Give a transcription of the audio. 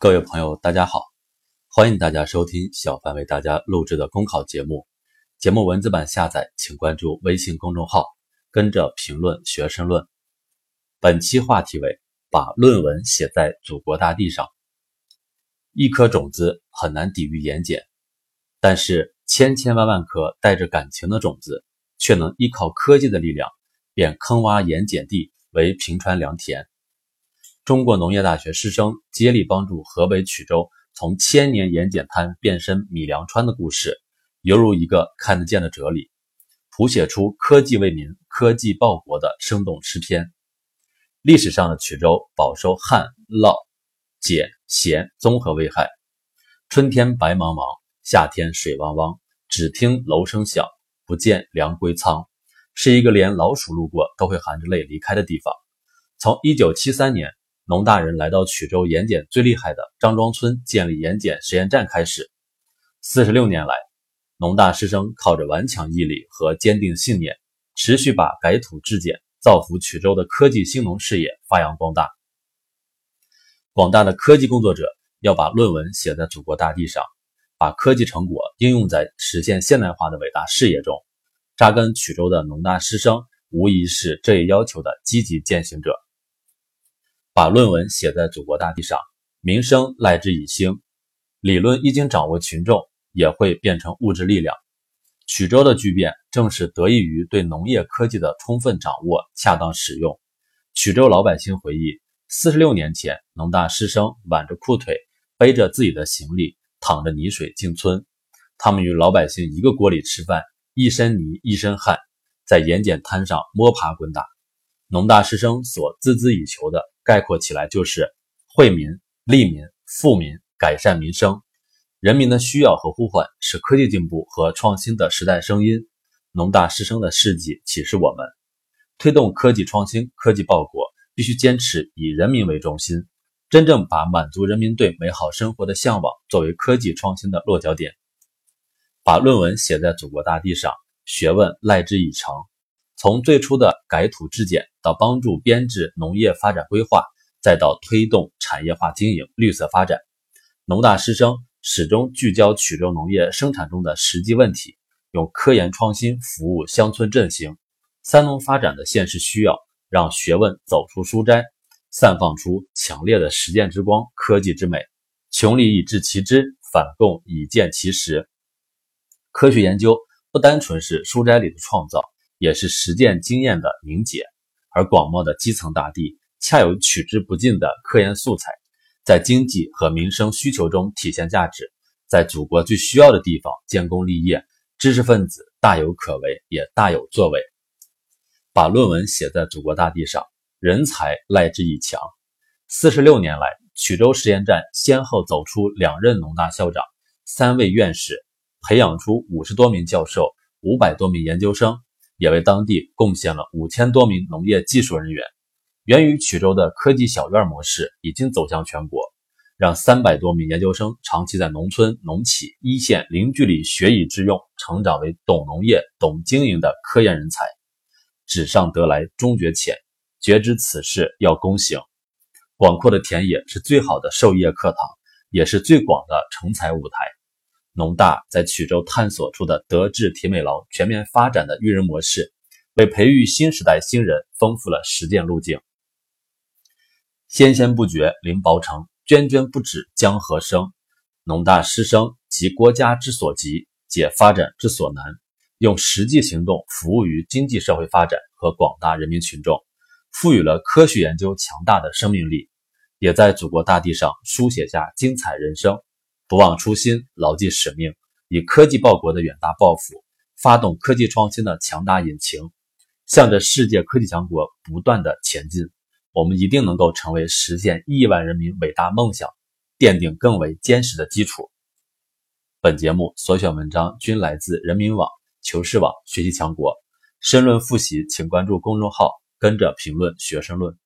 各位朋友，大家好，欢迎大家收听小凡为大家录制的公考节目。节目文字版下载，请关注微信公众号，跟着评论学申论。本期话题为：把论文写在祖国大地上。一颗种子很难抵御盐碱，但是千千万万颗带着感情的种子，却能依靠科技的力量，变坑洼盐碱地为平川良田。中国农业大学师生接力帮助河北曲周从千年盐碱滩变身米粮川的故事，犹如一个看得见的哲理，谱写出科技为民、科技报国的生动诗篇。历史上的曲周饱受旱涝碱咸综合危害，春天白茫茫，夏天水汪汪，只听楼声响，不见粮归仓，是一个连老鼠路过都会含着泪离开的地方。从一九七三年。农大人来到曲州盐碱最厉害的张庄村建立盐碱实验站开始，四十六年来，农大师生靠着顽强毅力和坚定信念，持续把改土治碱、造福曲州的科技兴农事业发扬光大。广大的科技工作者要把论文写在祖国大地上，把科技成果应用在实现现代化的伟大事业中。扎根曲州的农大师生无疑是这一要求的积极践行者。把论文写在祖国大地上，民生赖之以兴。理论一经掌握，群众也会变成物质力量。曲州的巨变正是得益于对农业科技的充分掌握、恰当使用。曲州老百姓回忆，四十六年前，农大师生挽着裤腿，背着自己的行李，淌着泥水进村。他们与老百姓一个锅里吃饭，一身泥一身汗，在盐碱滩上摸爬滚打。农大师生所孜孜以求的。概括起来就是惠民、利民、富民、改善民生。人民的需要和呼唤是科技进步和创新的时代声音。农大师生的事迹启示我们，推动科技创新、科技报国，必须坚持以人民为中心，真正把满足人民对美好生活的向往作为科技创新的落脚点。把论文写在祖国大地上，学问赖之以诚。从最初的改土治碱，到帮助编制农业发展规划，再到推动产业化经营、绿色发展，农大师生始终聚焦曲周农业生产中的实际问题，用科研创新服务乡村振兴、三农发展的现实需要，让学问走出书斋，散放出强烈的实践之光、科技之美。穷理以治其知，反共以见其实。科学研究不单纯是书斋里的创造。也是实践经验的凝结，而广袤的基层大地恰有取之不尽的科研素材，在经济和民生需求中体现价值，在祖国最需要的地方建功立业，知识分子大有可为，也大有作为。把论文写在祖国大地上，人才赖之以强。四十六年来，曲周实验站先后走出两任农大校长、三位院士，培养出五十多名教授、五百多名研究生。也为当地贡献了五千多名农业技术人员。源于曲州的科技小院模式已经走向全国，让三百多名研究生长期在农村、农企一线零距离学以致用，成长为懂农业、懂经营的科研人才。纸上得来终觉浅，觉知此事要躬行。广阔的田野是最好的授业课堂，也是最广的成才舞台。农大在曲周探索出的德智体美劳全面发展的育人模式，为培育新时代新人丰富了实践路径。纤纤不绝林薄成，涓涓不止江河生。农大师生集国家之所急，解发展之所难，用实际行动服务于经济社会发展和广大人民群众，赋予了科学研究强大的生命力，也在祖国大地上书写下精彩人生。不忘初心，牢记使命，以科技报国的远大抱负，发动科技创新的强大引擎，向着世界科技强国不断的前进。我们一定能够成为实现亿万人民伟大梦想奠定更为坚实的基础。本节目所选文章均来自人民网、求是网、学习强国。申论复习，请关注公众号，跟着评论学申论。